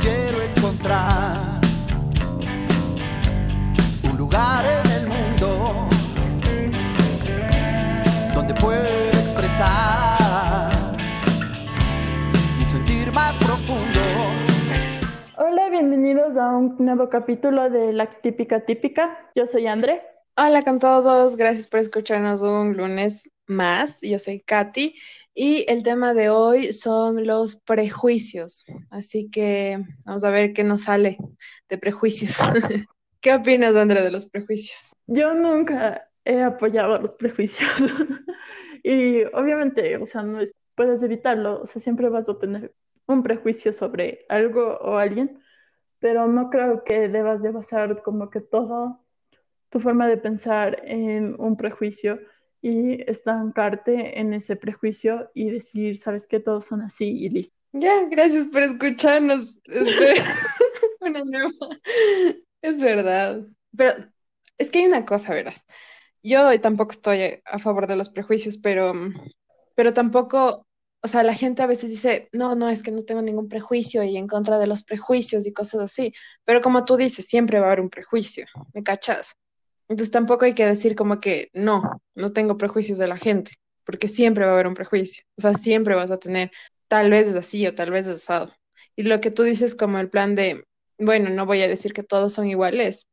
quiero encontrar un lugar en el mundo donde pueda expresar mi sentir más profundo. Hola, bienvenidos a un nuevo capítulo de La Típica Típica. Yo soy André. Hola con todos, gracias por escucharnos un lunes más. Yo soy Katy y el tema de hoy son los prejuicios. Así que vamos a ver qué nos sale de prejuicios. ¿Qué opinas, André, de los prejuicios? Yo nunca he apoyado los prejuicios. y obviamente, o sea, no es, puedes evitarlo, o sea, siempre vas a tener un prejuicio sobre algo o alguien, pero no creo que debas de basar como que todo tu forma de pensar en un prejuicio y estancarte en ese prejuicio y decir, sabes que todos son así y listo. Ya, gracias por escucharnos. una nueva. Es verdad. Pero es que hay una cosa, verás. Yo tampoco estoy a favor de los prejuicios, pero, pero tampoco, o sea, la gente a veces dice, no, no, es que no tengo ningún prejuicio y en contra de los prejuicios y cosas así. Pero como tú dices, siempre va a haber un prejuicio, ¿me cachas? Entonces tampoco hay que decir como que no, no tengo prejuicios de la gente, porque siempre va a haber un prejuicio. O sea, siempre vas a tener, tal vez es así o tal vez es asado. Y lo que tú dices como el plan de, bueno, no voy a decir que todos son iguales,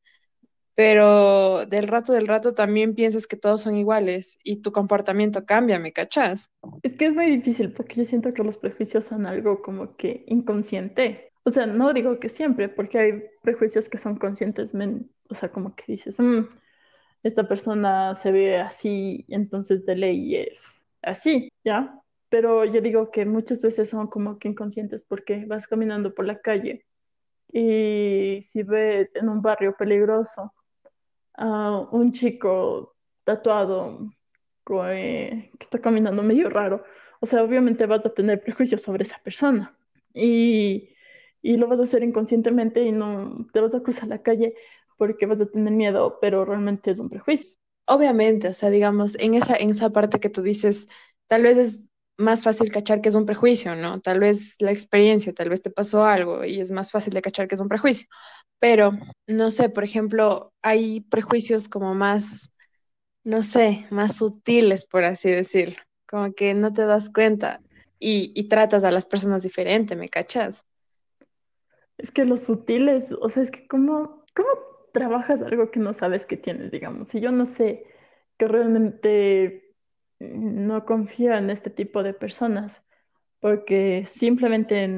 pero del rato del rato también piensas que todos son iguales y tu comportamiento cambia, ¿me cachas? Es que es muy difícil porque yo siento que los prejuicios son algo como que inconsciente. O sea, no digo que siempre, porque hay prejuicios que son conscientes, o sea, como que dices, mmm, esta persona se ve así, entonces de ley es así, ¿ya? Pero yo digo que muchas veces son como que inconscientes porque vas caminando por la calle y si ves en un barrio peligroso a un chico tatuado que está caminando medio raro, o sea, obviamente vas a tener prejuicios sobre esa persona y, y lo vas a hacer inconscientemente y no te vas a cruzar la calle porque vas a tener miedo, pero realmente es un prejuicio. Obviamente, o sea, digamos, en esa, en esa parte que tú dices, tal vez es más fácil cachar que es un prejuicio, ¿no? Tal vez la experiencia, tal vez te pasó algo y es más fácil de cachar que es un prejuicio. Pero, no sé, por ejemplo, hay prejuicios como más, no sé, más sutiles, por así decirlo, como que no te das cuenta y, y tratas a las personas diferente, ¿me cachas? Es que los sutiles, o sea, es que cómo, cómo trabajas algo que no sabes que tienes, digamos. Si yo no sé que realmente no confío en este tipo de personas, porque simplemente,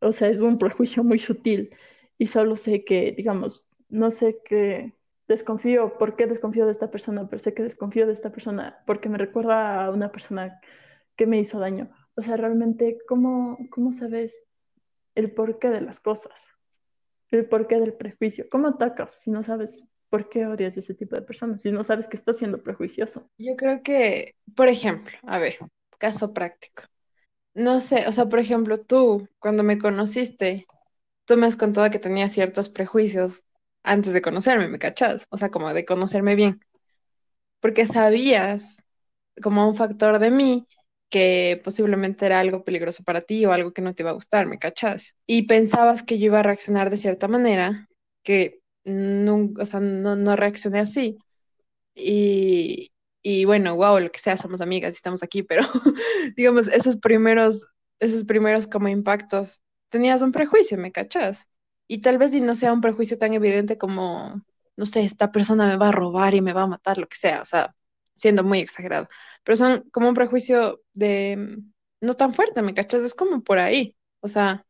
o sea, es un prejuicio muy sutil y solo sé que, digamos, no sé que desconfío, ¿por qué desconfío de esta persona? Pero sé que desconfío de esta persona porque me recuerda a una persona que me hizo daño. O sea, realmente, ¿cómo, cómo sabes el porqué de las cosas? El porqué del prejuicio. ¿Cómo atacas si no sabes por qué odias a ese tipo de personas? Si no sabes que estás siendo prejuicioso. Yo creo que, por ejemplo, a ver, caso práctico. No sé, o sea, por ejemplo, tú, cuando me conociste, tú me has contado que tenías ciertos prejuicios antes de conocerme, ¿me cachas? O sea, como de conocerme bien. Porque sabías como un factor de mí que posiblemente era algo peligroso para ti o algo que no te iba a gustar, ¿me cachas? Y pensabas que yo iba a reaccionar de cierta manera, que no, o sea, no, reaccioné así. Y, y bueno, wow, lo que sea, somos amigas y estamos aquí, pero digamos, esos primeros, esos primeros como impactos, tenías un prejuicio, ¿me cachas? Y tal vez si no sea un prejuicio tan evidente como, no sé, esta persona me va a robar y me va a matar, lo que sea, o sea, siendo muy exagerado, pero son como un prejuicio de mm, no tan fuerte, ¿me cachas? Es como por ahí, o sea,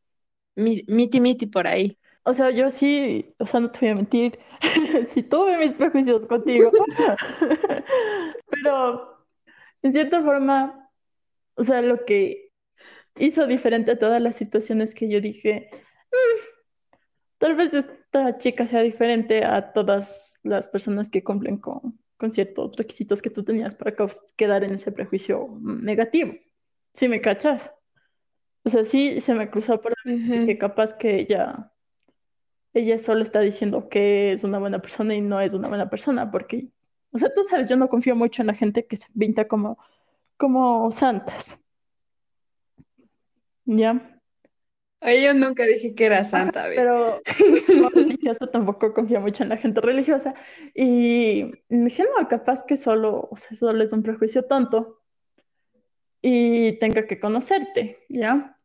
miti miti por ahí. O sea, yo sí, o sea, no te voy a mentir, sí tuve mis prejuicios contigo, pero en cierta forma, o sea, lo que hizo diferente a todas las situaciones que yo dije, mm, tal vez esta chica sea diferente a todas las personas que cumplen con, con ciertos requisitos que tú tenías para quedar en ese prejuicio negativo. ¿Sí me cachas? O sea, sí se me cruzó por ahí que capaz que ella, ella solo está diciendo que es una buena persona y no es una buena persona, porque, o sea, tú sabes, yo no confío mucho en la gente que se pinta como, como santas. ¿Ya? Ay, yo nunca dije que era santa, ¿ve? Pero religiosa tampoco confía mucho en la gente religiosa. Y me dije, no, capaz que solo, o sea, solo es un prejuicio tonto y tenga que conocerte, ¿ya?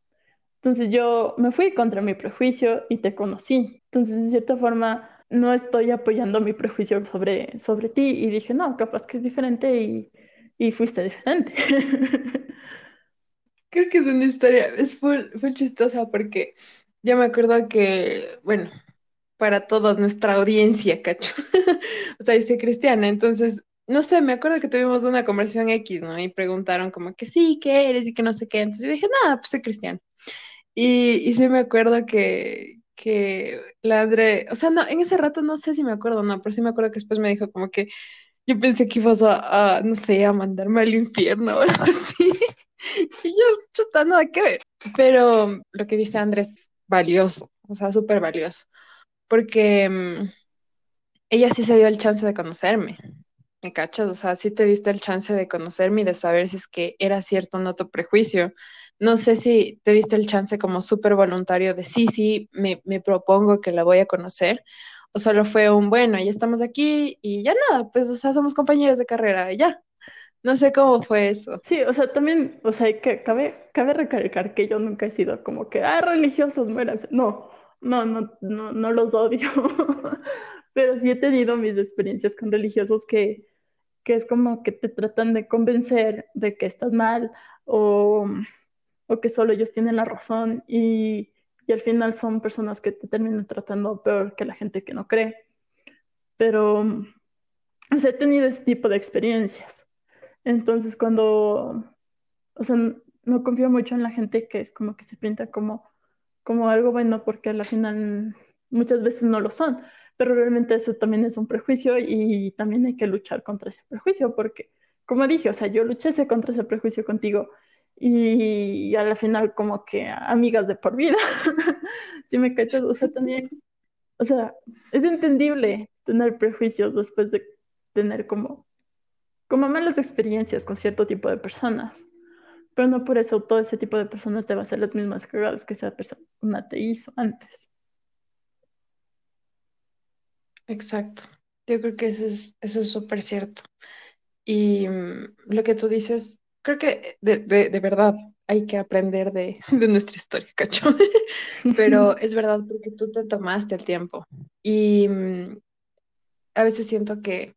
Entonces yo me fui contra mi prejuicio y te conocí. Entonces, de cierta forma, no estoy apoyando mi prejuicio sobre, sobre ti y dije, no, capaz que es diferente y, y fuiste diferente. Creo que es una historia, es full, full chistosa porque yo me acuerdo que, bueno, para todos nuestra audiencia, cacho. O sea, yo soy cristiana, entonces, no sé, me acuerdo que tuvimos una conversación X, ¿no? Y preguntaron como que sí, ¿qué eres? Y que no sé qué. Entonces yo dije, nada, pues soy cristiana. Y, y sí me acuerdo que, que la André, o sea, no, en ese rato no sé si me acuerdo o no, pero sí me acuerdo que después me dijo como que yo pensé que ibas a, a, no sé, a mandarme al infierno o algo así. Y yo, chuta, nada que ver. Pero lo que dice Andrés valioso, o sea, súper valioso, porque mm, ella sí se dio el chance de conocerme, ¿me cachas? O sea, sí te diste el chance de conocerme y de saber si es que era cierto o no tu prejuicio. No sé si te diste el chance como súper voluntario de sí, sí, me, me propongo que la voy a conocer, o solo fue un bueno, ya estamos aquí y ya nada, pues, o sea, somos compañeros de carrera, ya. No sé cómo fue eso. Sí, o sea, también, o sea, que cabe, cabe recalcar que yo nunca he sido como que, ah, religiosos, muéranse. No, no, no, no, no los odio. Pero sí he tenido mis experiencias con religiosos que, que es como que te tratan de convencer de que estás mal o, o que solo ellos tienen la razón y, y al final son personas que te terminan tratando peor que la gente que no cree. Pero, o sea, he tenido ese tipo de experiencias. Entonces, cuando, o sea, no confío mucho en la gente que es como que se pinta como, como algo bueno, porque al final muchas veces no lo son, pero realmente eso también es un prejuicio y también hay que luchar contra ese prejuicio, porque, como dije, o sea, yo luché contra ese prejuicio contigo y, a la final como que amigas de por vida, si me cachas, o sea, también, o sea, es entendible tener prejuicios después de tener como como malas experiencias con cierto tipo de personas, pero no por eso todo ese tipo de personas te va a hacer las mismas cagadas que esa persona te hizo antes. Exacto. Yo creo que eso es, eso es súper cierto. Y mm, lo que tú dices, creo que de, de, de verdad hay que aprender de, de nuestra historia, cacho. Pero es verdad porque tú te tomaste el tiempo. Y mm, a veces siento que,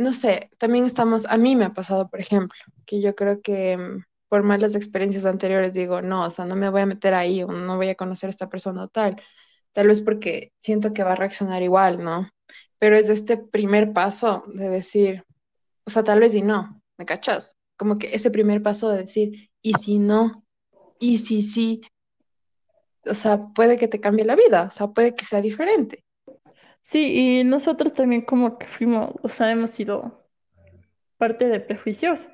no sé, también estamos, a mí me ha pasado, por ejemplo, que yo creo que mm, por malas experiencias anteriores digo, no, o sea, no me voy a meter ahí o no voy a conocer a esta persona o tal. Tal vez porque siento que va a reaccionar igual, ¿no? Pero es de este primer paso de decir, o sea, tal vez y no, ¿me cachas? Como que ese primer paso de decir, y si no, y si sí, o sea, puede que te cambie la vida, o sea, puede que sea diferente. Sí, y nosotros también como que fuimos, o sea, hemos sido parte de prejuicios.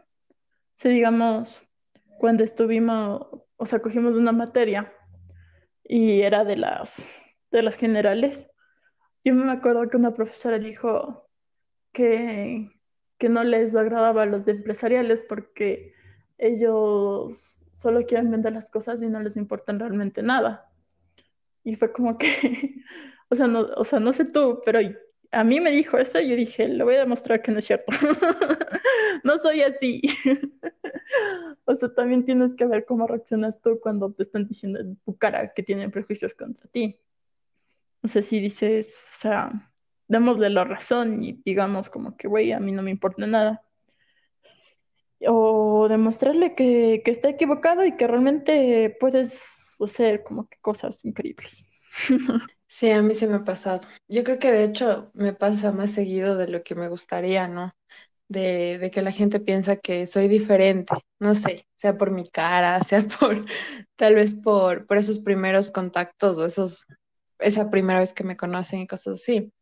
Si digamos, cuando estuvimos, o sea, cogimos una materia y era de las, de las generales, yo me acuerdo que una profesora dijo que, que no les agradaba a los de empresariales porque ellos solo quieren vender las cosas y no les importan realmente nada. Y fue como que, o sea, no, o sea, no sé tú, pero a mí me dijo eso y yo dije, le voy a demostrar que no es cierto. No soy así. O sea, también tienes que ver cómo reaccionas tú cuando te están diciendo en tu cara que tienen prejuicios contra ti. O sea, si dices, o sea, démosle la razón y digamos como que, güey, a mí no me importa nada. O demostrarle que, que está equivocado y que realmente puedes hacer como que cosas increíbles. Sí, a mí se me ha pasado. Yo creo que de hecho me pasa más seguido de lo que me gustaría, ¿no? De, de que la gente piensa que soy diferente, no sé, sea por mi cara, sea por tal vez por, por esos primeros contactos o esos, esa primera vez que me conocen y cosas así.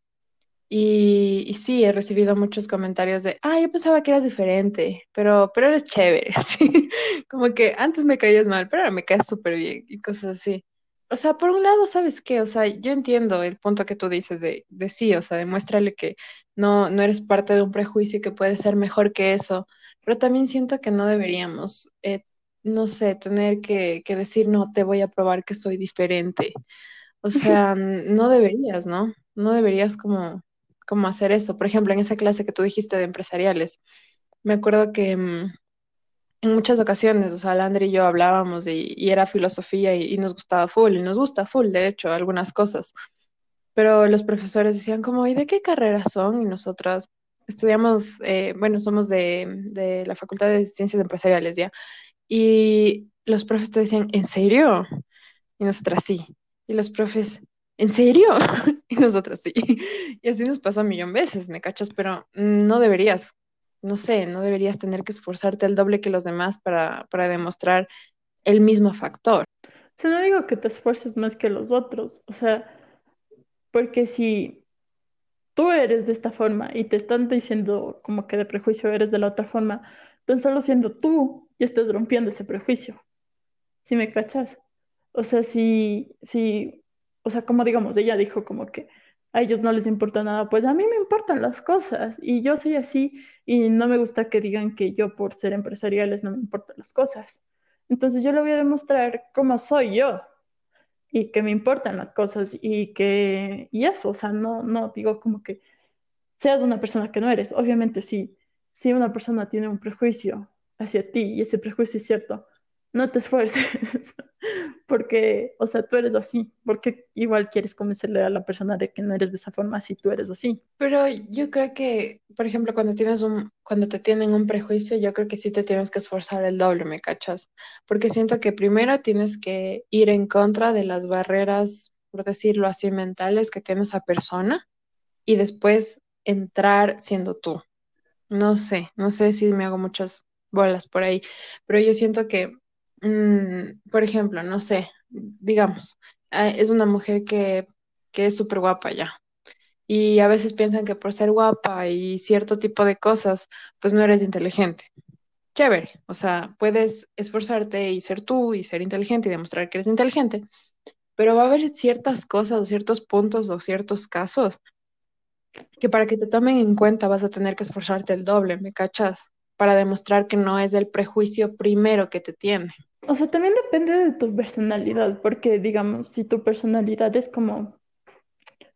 Y, y sí, he recibido muchos comentarios de, ah, yo pensaba que eras diferente, pero, pero eres chévere, así, como que antes me caías mal, pero ahora me caes súper bien y cosas así. O sea, por un lado, ¿sabes qué? O sea, yo entiendo el punto que tú dices de, de sí, o sea, demuéstrale que no, no eres parte de un prejuicio y que puedes ser mejor que eso, pero también siento que no deberíamos eh, no sé, tener que, que decir, no, te voy a probar que soy diferente. O sea, no deberías, ¿no? No deberías como, como hacer eso. Por ejemplo, en esa clase que tú dijiste de empresariales, me acuerdo que mm, en muchas ocasiones, o sea, Landry y yo hablábamos y, era filosofía y, y nos gustaba full, y nos gusta full, de hecho, algunas cosas. Pero los profesores decían como, ¿y de qué carrera son? Y nosotras estudiamos, eh, bueno, somos de, de la Facultad de Ciencias Empresariales, ¿ya? Y los profes te decían, ¿en serio? Y nosotras sí. Y los profes, ¿en serio? Y nosotras sí. Y así nos pasa un millón de veces, ¿me cachas? Pero no deberías, no sé, no deberías tener que esforzarte el doble que los demás para, para demostrar el mismo factor. O sea, no digo que te esfuerces más que los otros, o sea, porque si tú eres de esta forma y te están diciendo como que de prejuicio eres de la otra forma, entonces solo siendo tú ya estás rompiendo ese prejuicio. ¿Sí me cachas? O sea, si, si, o sea, como digamos, ella dijo como que a ellos no les importa nada, pues a mí me importan las cosas y yo soy así y no me gusta que digan que yo por ser empresariales no me importan las cosas. Entonces yo le voy a demostrar cómo soy yo y que me importan las cosas y que, y eso, o sea, no, no digo como que seas una persona que no eres. Obviamente sí, si una persona tiene un prejuicio hacia ti y ese prejuicio es cierto, no te esfuerces, porque, o sea, tú eres así, porque igual quieres convencerle a la persona de que no eres de esa forma si tú eres así. Pero yo creo que, por ejemplo, cuando tienes un, cuando te tienen un prejuicio, yo creo que sí te tienes que esforzar el doble, ¿me cachas? Porque siento que primero tienes que ir en contra de las barreras, por decirlo así, mentales que tiene esa persona y después entrar siendo tú. No sé, no sé si me hago muchas bolas por ahí, pero yo siento que Mm, por ejemplo, no sé, digamos, ah, es una mujer que, que es súper guapa ya. Y a veces piensan que por ser guapa y cierto tipo de cosas, pues no eres inteligente. Chévere, o sea, puedes esforzarte y ser tú y ser inteligente y demostrar que eres inteligente, pero va a haber ciertas cosas o ciertos puntos o ciertos casos que para que te tomen en cuenta vas a tener que esforzarte el doble, ¿me cachas? Para demostrar que no es el prejuicio primero que te tiene. O sea, también depende de tu personalidad, porque digamos, si tu personalidad es como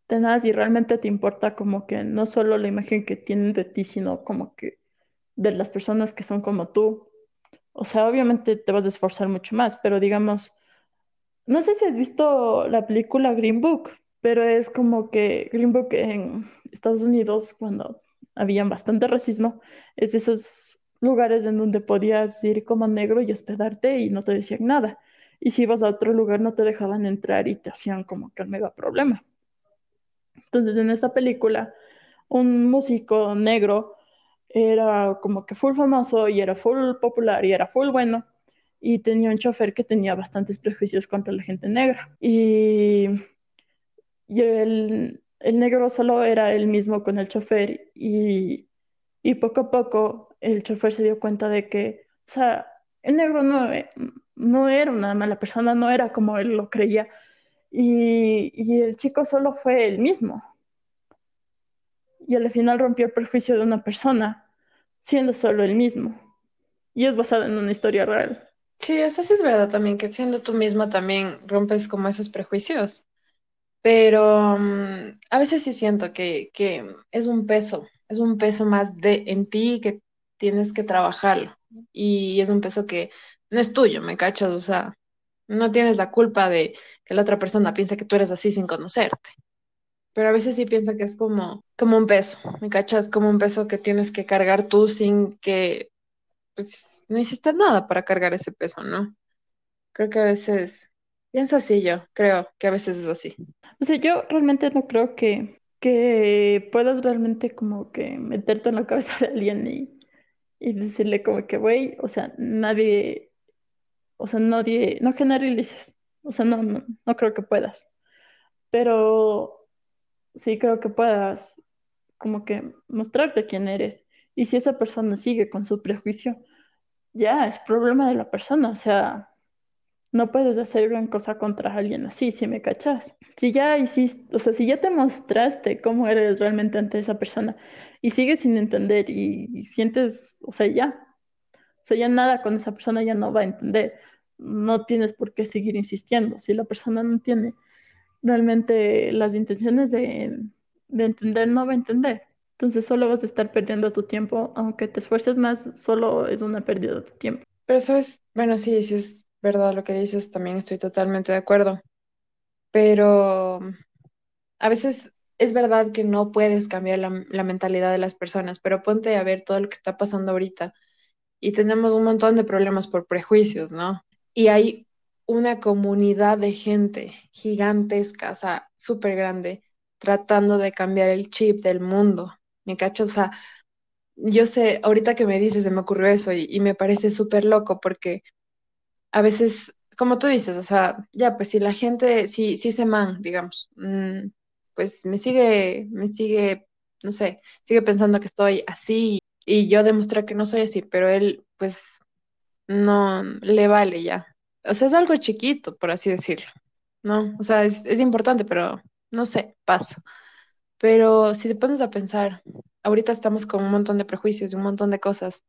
tenaz y realmente te importa como que no solo la imagen que tienen de ti, sino como que de las personas que son como tú. O sea, obviamente te vas a esforzar mucho más, pero digamos, no sé si has visto la película Green Book, pero es como que Green Book en Estados Unidos, cuando había bastante racismo, es de esos lugares en donde podías ir como negro y hospedarte y no te decían nada. Y si ibas a otro lugar no te dejaban entrar y te hacían como que el mega problema. Entonces en esta película, un músico negro era como que full famoso y era full popular y era full bueno y tenía un chofer que tenía bastantes prejuicios contra la gente negra. Y, y el, el negro solo era el mismo con el chofer y, y poco a poco el chofer se dio cuenta de que, o sea, el negro no, eh, no era una mala persona, no era como él lo creía. Y, y el chico solo fue él mismo. Y al final rompió el prejuicio de una persona, siendo solo él mismo. Y es basado en una historia real. Sí, eso sí es verdad también, que siendo tú misma también rompes como esos prejuicios. Pero um, a veces sí siento que, que es un peso, es un peso más de en ti que tienes que trabajarlo. Y es un peso que no es tuyo, ¿me cachas? O sea, no tienes la culpa de que la otra persona piense que tú eres así sin conocerte. Pero a veces sí pienso que es como, como un peso, ¿me cachas? Como un peso que tienes que cargar tú sin que, pues, no hiciste nada para cargar ese peso, ¿no? Creo que a veces, pienso así yo, creo que a veces es así. O sea, yo realmente no creo que, que puedas realmente como que meterte en la cabeza de alguien y y decirle como que, güey, o sea, nadie, o sea, nadie, no generalices, o sea, no, no, no creo que puedas, pero sí creo que puedas como que mostrarte quién eres. Y si esa persona sigue con su prejuicio, ya es problema de la persona, o sea, no puedes hacer gran cosa contra alguien así, si me cachas. Si ya hiciste, o sea, si ya te mostraste cómo eres realmente ante esa persona y sigues sin entender y, sientes, o sea, ya. O sea, ya nada con esa persona ya no va a entender. No tienes por qué seguir insistiendo. Si la persona no tiene realmente las intenciones de, de entender, no va a entender. Entonces solo vas a estar perdiendo tu tiempo, aunque te esfuerces más, solo es una pérdida de tiempo. Pero sabes, bueno, sí, sí verdad lo que dices, también estoy totalmente de acuerdo. Pero a veces es verdad que no puedes cambiar la, la mentalidad de las personas, pero ponte a ver todo lo que está pasando ahorita y tenemos un montón de problemas por prejuicios, ¿no? Y hay una comunidad de gente gigantesca, o sea, súper grande, tratando de cambiar el chip del mundo. ¿Me cachas? O sea, yo sé, ahorita que me dices, se me ocurrió eso y, y me parece súper loco porque a veces, como tú dices, o sea, ya, pues si la gente, si, si ese man, digamos, mm, pues me sigue, me sigue, no sé, sigue pensando que estoy así y yo demostré que no soy así, pero él, pues, no le vale ya. O sea, es algo chiquito, por así decirlo, ¿no? O sea, es, es importante, pero no sé, paso. Pero si te pones a pensar, ahorita estamos con un montón de prejuicios y un montón de cosas,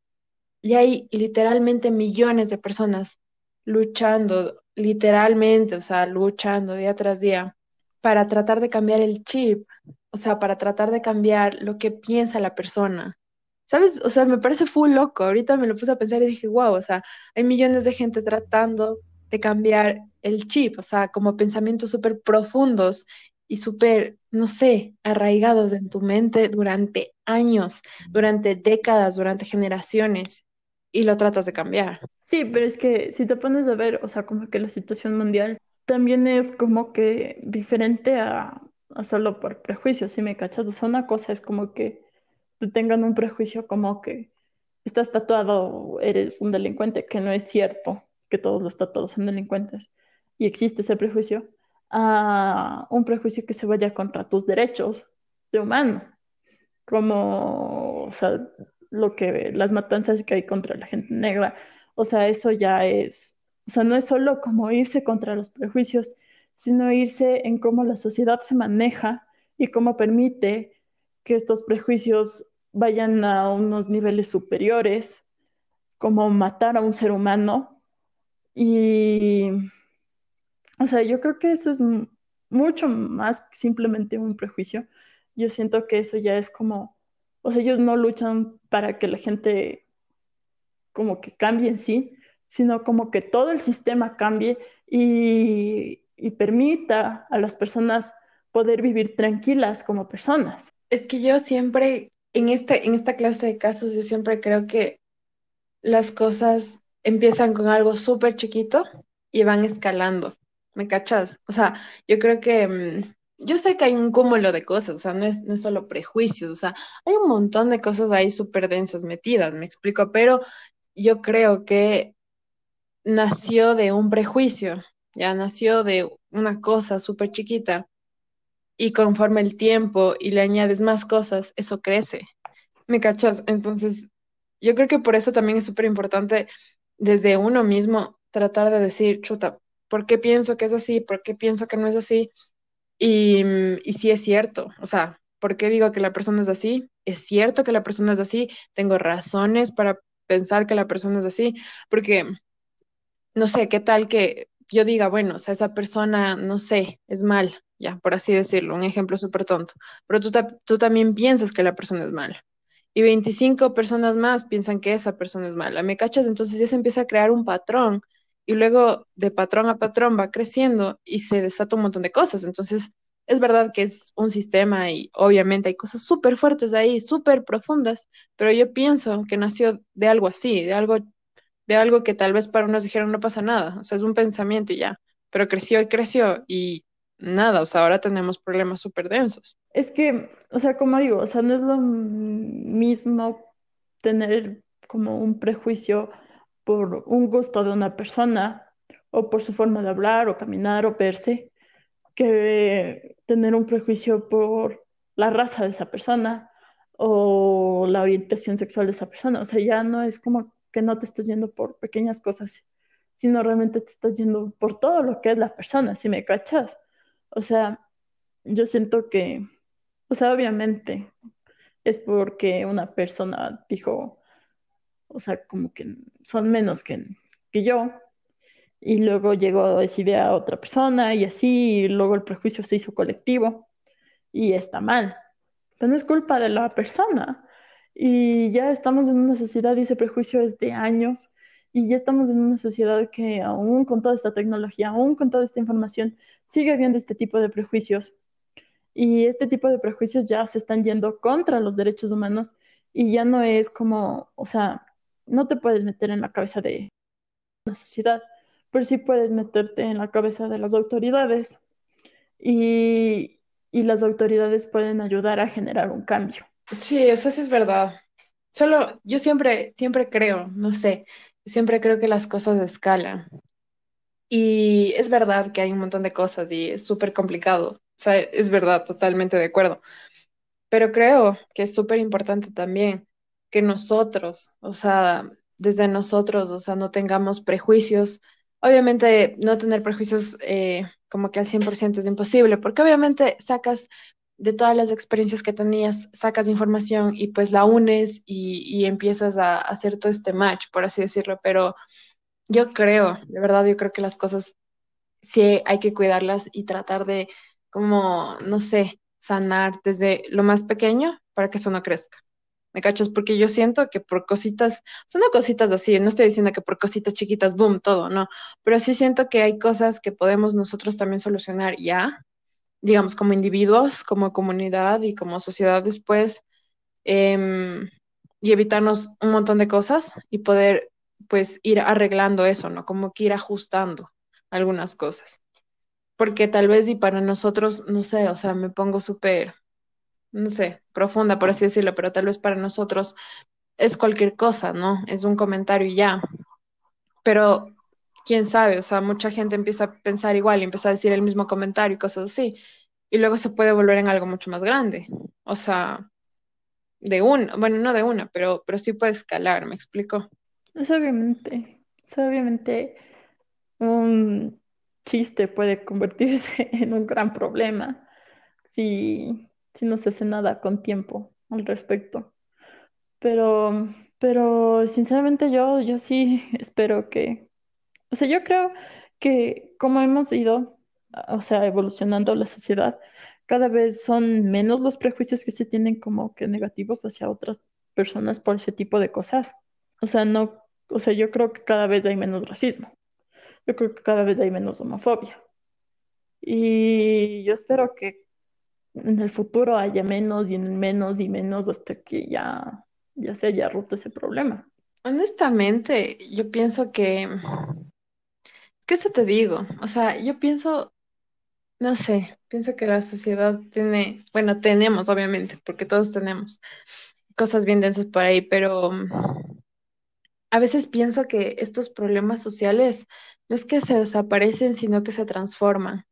y hay literalmente millones de personas luchando, literalmente, o sea, luchando día tras día para tratar de cambiar el chip, o sea, para tratar de cambiar lo que piensa la persona. ¿Sabes? O sea, me parece full loco. Ahorita me lo puse a pensar y dije, wow, o sea, hay millones de gente tratando de cambiar el chip, o sea, como pensamientos súper profundos y súper, no sé, arraigados en tu mente durante años, durante décadas, durante generaciones, y lo tratas de cambiar. Sí, pero es que si te pones a ver, o sea, como que la situación mundial también es como que diferente a, solo por prejuicios, ¿sí me cachas? O sea, una cosa es como que te tengan un prejuicio como que estás tatuado, eres un delincuente, que no es cierto que todos los tatuados son delincuentes y existe ese prejuicio, a un prejuicio que se vaya contra tus derechos de humano, como, o sea, lo que las matanzas que hay contra la gente negra, o sea, eso ya es, o sea, no es solo como irse contra los prejuicios, sino irse en cómo la sociedad se maneja y cómo permite que estos prejuicios vayan a unos niveles superiores, como matar a un ser humano. Y, o sea, yo creo que eso es mucho más que simplemente un prejuicio. Yo siento que eso ya es como, o sea, ellos no luchan para que la gente como que cambie en sí, sino como que todo el sistema cambie y, permita a las personas poder vivir tranquilas como personas. Es que yo siempre, en este, en esta clase de casos, yo siempre creo que las cosas empiezan con algo súper chiquito y van escalando. ¿Me cachas? O sea, yo creo que, mm, yo sé que hay un cúmulo de cosas, o sea, no es, no solo prejuicios, o sea, hay un montón de cosas ahí súper densas metidas, me explico, pero yo creo que nació de un prejuicio, ya nació de una cosa súper chiquita y conforme el tiempo y le añades más cosas, eso crece. ¿Me cachas? Entonces, yo creo que por eso también es súper importante desde uno mismo tratar de decir, chuta, ¿por qué pienso que es así? ¿Por qué pienso que no es así? Y, mm, y si es cierto, o sea, ¿por qué digo que la persona es así? ¿Es cierto que la persona es así? ¿Tengo razones para pensar que la persona es así? Porque no sé, qué tal que yo diga, bueno, o sea, esa persona, no sé, es mal, ya, por así decirlo, un ejemplo súper tonto, pero tú, tú también piensas que la persona es mala. Y 25 personas más piensan que esa persona es mala, ¿me cachas? Entonces ya se empieza a crear un patrón y luego de patrón a patrón va creciendo y se desata un montón de cosas. Entonces, es verdad que es un sistema y obviamente hay cosas súper fuertes ahí, súper profundas, pero yo pienso que nació de algo así, de algo de algo que tal vez para unos dijeron no pasa nada, o sea, es un pensamiento y ya, pero creció y creció y nada, o sea, ahora tenemos problemas súper densos. Es que, o sea, como digo, o sea, no es lo mismo tener como un prejuicio por un gusto de una persona o por su forma de hablar o caminar o verse, que tener un prejuicio por la raza de esa persona o la orientación sexual de esa persona. O sea, ya no es como que no te estás yendo por pequeñas cosas, sino realmente te estás yendo por todo lo que es la persona, si me cachas. O sea, yo siento que, o sea, obviamente es porque una persona dijo, o sea, como que son menos que, que yo. Y luego llegó esa idea a otra persona y así, y luego el prejuicio se hizo colectivo y está mal. Pero no es culpa de la persona. Y ya estamos en una sociedad y ese prejuicio es de años. Y ya estamos en una sociedad que aún con toda esta tecnología, aún con toda esta información, sigue habiendo este tipo de prejuicios. Y este tipo de prejuicios ya se están yendo contra los derechos humanos y ya no es como, o sea, no te puedes meter en la cabeza de la sociedad, pero sí puedes meterte en la cabeza de las autoridades y, y las autoridades pueden ayudar a generar un cambio. Sí, eso sí es verdad. Solo yo siempre, siempre creo, no sé, siempre creo que las cosas escalan. Y es verdad que hay un montón de cosas y es súper complicado. O sea, es verdad, totalmente de acuerdo. Pero creo que es súper importante también que nosotros, o sea, desde nosotros, o sea, no tengamos prejuicios. Obviamente, no tener prejuicios eh, como que al 100% es imposible, porque obviamente sacas de todas las experiencias que tenías, sacas información y pues la unes y, y empiezas a, hacer todo este match, por así decirlo. Pero yo creo, de verdad, yo creo que las cosas sí hay que cuidarlas y tratar de, como, no sé, sanar desde lo más pequeño para que eso no crezca. ¿Me cachas? Porque yo siento que por cositas, son cositas así, no estoy diciendo que por cositas chiquitas, boom, todo, no, pero sí siento que hay cosas que podemos nosotros también solucionar ya, digamos, como individuos, como comunidad y como sociedad después, em, y evitarnos un montón de cosas y poder, pues, ir arreglando eso, ¿no? Como que ir ajustando algunas cosas. Porque tal vez y para nosotros, no sé, o sea, me pongo súper no sé, profunda, por así decirlo, pero tal vez para nosotros es cualquier cosa, ¿no? Es un comentario y ya. Pero quién sabe, o sea, mucha gente empieza a pensar igual y empieza a decir el mismo comentario y cosas así. Y luego se puede volver en algo mucho más grande. O sea, de una, bueno, no de una, pero, pero sí puede escalar, ¿me explico? Obviamente, obviamente un chiste puede convertirse en un gran problema si si no se hace nada con tiempo al respecto. Pero, pero sinceramente yo, yo sí espero que, o sea, yo creo que como hemos ido, o sea, evolucionando la sociedad, cada vez son menos los prejuicios que se tienen como que negativos hacia otras personas por ese tipo de cosas. O sea, no, o sea, yo creo que cada vez hay menos racismo. Yo creo que cada vez hay menos homofobia. Y yo espero que en el futuro haya menos y menos y menos hasta que ya, ya se haya roto ese problema. Honestamente, yo pienso que, ¿qué eso te digo? O sea, yo pienso, no sé, pienso que la sociedad tiene, bueno, tenemos obviamente, porque todos tenemos cosas bien densas por ahí, pero a veces pienso que estos problemas sociales no es que se desaparecen, sino que se transforman.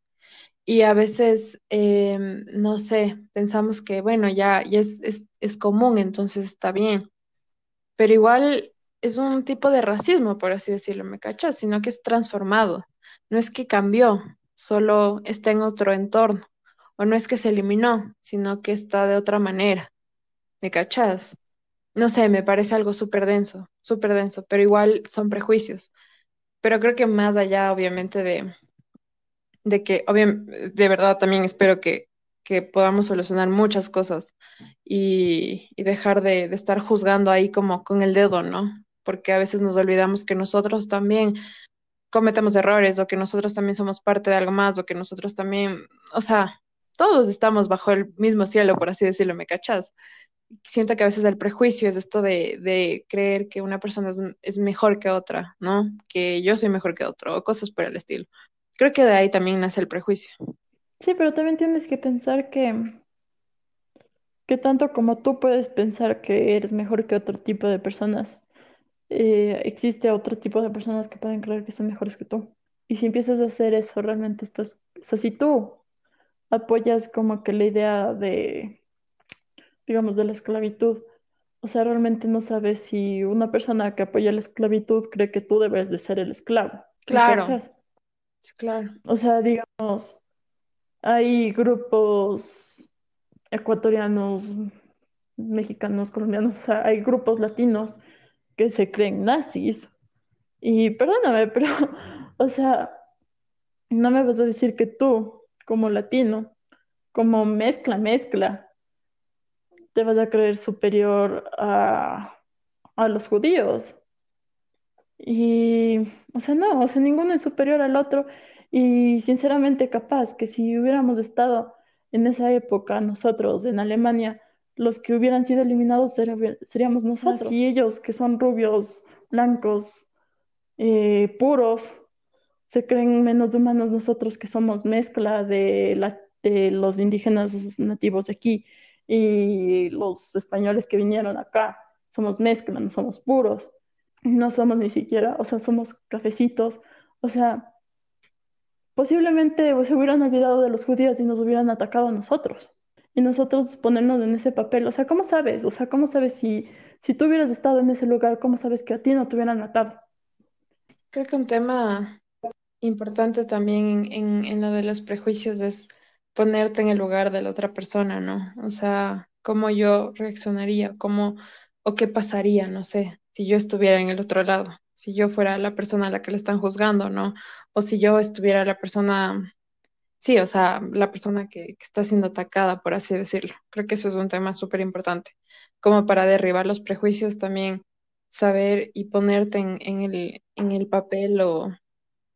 Y a veces, em, no sé, pensamos que, bueno, ya, ya es, es, es común, entonces está bien. Pero igual es un tipo de racismo, por así decirlo, ¿me cachas? Sino que es transformado. No es que cambió, solo está en otro entorno. O no es que se eliminó, sino que está de otra manera. ¿Me cachas? No sé, me parece algo súper denso, súper denso, pero igual son prejuicios. Pero creo que más allá, obviamente, de, de que, obviamente, de verdad también espero que, que podamos solucionar muchas cosas y, y dejar de, de, estar juzgando ahí como con el dedo, ¿no? Porque a veces nos olvidamos que nosotros también cometemos errores o que nosotros también somos parte de algo más o que nosotros también, o sea, todos estamos bajo el mismo cielo, por así decirlo, ¿me cachas? Siento que a veces el prejuicio es esto de, de creer que una persona es, es, mejor que otra, ¿no? Que yo soy mejor que otro o cosas por el estilo. Creo que de ahí también nace el prejuicio. Sí, pero también tienes que pensar que, que tanto como tú puedes pensar que eres mejor que otro tipo de personas, eh, existe otro tipo de personas que pueden creer que son mejores que tú. Y si empiezas a hacer eso, realmente estás, o sea, si tú apoyas como que la idea de, digamos, de la esclavitud, o sea, realmente no sabes si una persona que apoya la esclavitud cree que tú debes de ser el esclavo. Claro. Claro. O sea, digamos, hay grupos ecuatorianos, mexicanos, colombianos, o sea, hay grupos latinos que se creen nazis. Y perdóname, pero, o sea, no me vas a decir que tú, como latino, como mezcla, mezcla, te vas a creer superior a, a los judíos. Y, o sea, no, o sea, ninguno es superior al otro. Y sinceramente, capaz que si hubiéramos estado en esa época, nosotros en Alemania, los que hubieran sido eliminados seríamos nosotros. Y ellos, que son rubios, blancos, eh, puros, se creen menos humanos nosotros que somos mezcla de, la, de los indígenas nativos de aquí y los españoles que vinieron acá. Somos mezcla, no somos puros. No somos ni siquiera, o sea, somos cafecitos. O sea, posiblemente se hubieran olvidado de los judíos y nos hubieran atacado a nosotros. Y nosotros ponernos en ese papel. O sea, ¿cómo sabes? O sea, ¿cómo sabes si, si tú hubieras estado en ese lugar, cómo sabes que a ti no te hubieran matado? Creo que un tema importante también en, en lo de los prejuicios es ponerte en el lugar de la otra persona, ¿no? O sea, cómo yo reaccionaría, cómo o qué pasaría, no sé, si yo estuviera en el otro lado, si yo fuera la persona a la que le están juzgando, ¿no? O si yo estuviera la persona, sí, o sea, la persona que, que está siendo atacada, por así decirlo. Creo que eso es un tema súper importante, como para derribar los prejuicios también, saber y ponerte en, el, en el papel o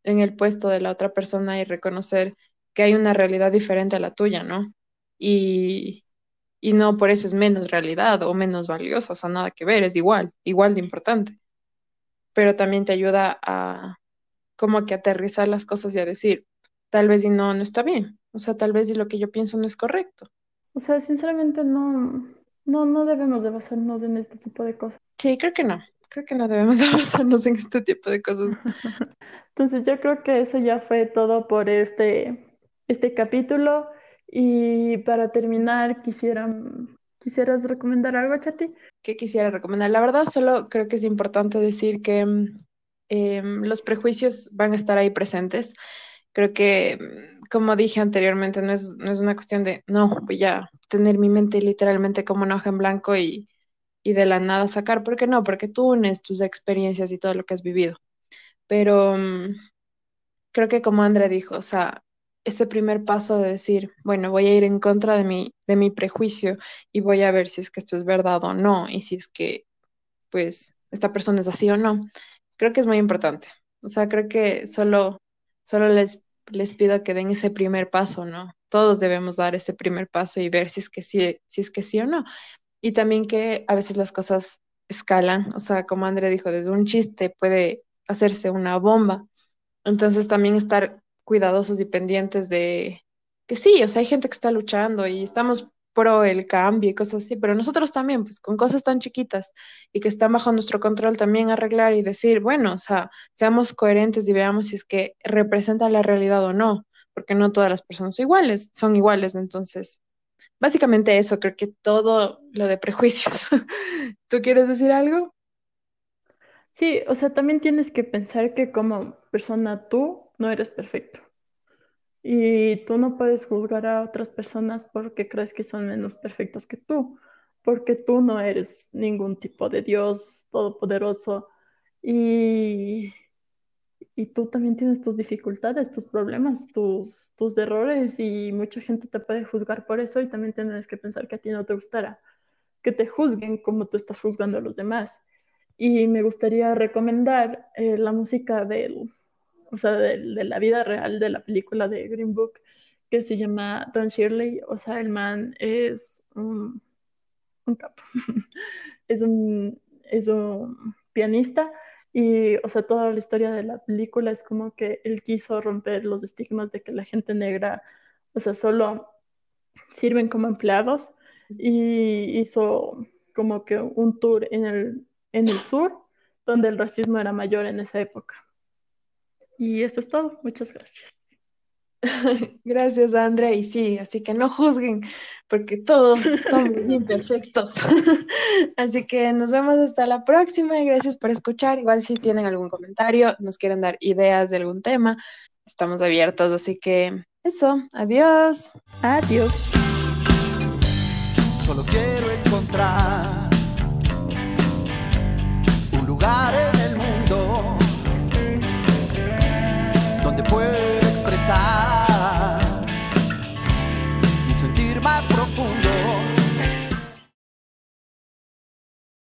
en el puesto de la otra persona y reconocer que hay una realidad diferente a la tuya, ¿no? Y, y no por eso es menos realidad o menos valiosa, o sea, nada que ver, es igual, igual de importante. Pero también te ayuda a como que aterrizar las cosas y a decir, tal vez y no, no está bien, o sea, tal vez y lo que yo pienso no es correcto. O sea, sinceramente no, no, no debemos de basarnos en este tipo de cosas. Sí, creo que no, creo que no debemos de basarnos en este tipo de cosas. Entonces yo creo que eso ya fue todo por este este capítulo. Y para terminar, quisiera, ¿quisieras recomendar algo, Chati? ¿Qué quisiera recomendar? La verdad, solo creo que es importante decir que eh, los prejuicios van a estar ahí presentes. Creo que, como dije anteriormente, no es, no es una cuestión de, no, voy a tener mi mente literalmente como una hoja en blanco y, y de la nada sacar. ¿Por qué no? Porque tú unes tus experiencias y todo lo que has vivido. Pero um, creo que como Andrea dijo, o sea, ese primer paso de decir, bueno, voy a ir en contra de mi, de mi prejuicio y voy a ver si es que esto es verdad o no, y si es que, pues, esta persona es así o no, creo que es muy importante. O sea, creo que solo, solo les, les pido que den ese primer paso, ¿no? Todos debemos dar ese primer paso y ver si es que sí, si es que sí o no. Y también que a veces las cosas escalan, o sea, como André dijo, desde un chiste puede hacerse una bomba. Entonces también estar cuidadosos y pendientes de que sí, o sea, hay gente que está luchando y estamos pro el cambio y cosas así, pero nosotros también, pues con cosas tan chiquitas y que están bajo nuestro control, también arreglar y decir, bueno, o sea, seamos coherentes y veamos si es que representa la realidad o no, porque no todas las personas son iguales, son iguales, entonces, básicamente eso, creo que todo lo de prejuicios. ¿Tú quieres decir algo? Sí, o sea, también tienes que pensar que como persona tú no eres perfecto. Y tú no puedes juzgar a otras personas porque crees que son menos perfectos que tú, porque tú no eres ningún tipo de Dios todopoderoso. Y, y tú también tienes tus dificultades, tus problemas, tus, tus errores y mucha gente te puede juzgar por eso y también tienes que pensar que a ti no te gustará que te juzguen como tú estás juzgando a los demás. Y me gustaría recomendar eh, la música del o sea, de, la vida real de la película de Green Book, que se llama Don Shirley. O sea, el man es un, un capo, es un, pianista. Y, o sea, toda la historia de la película es como que él quiso romper los estigmas de que la gente negra, o sea, solo sirven como empleados y hizo como que un tour en el, en el sur, donde el racismo era mayor en esa época. Y eso es todo. Muchas gracias. Gracias, Andrea. Y sí, así que no juzguen, porque todos somos imperfectos. así que nos vemos hasta la próxima y gracias por escuchar. Igual si tienen algún comentario, nos quieren dar ideas de algún tema, estamos abiertos. Así que eso, adiós. Adiós. Solo quiero encontrar un lugar lugar en pueda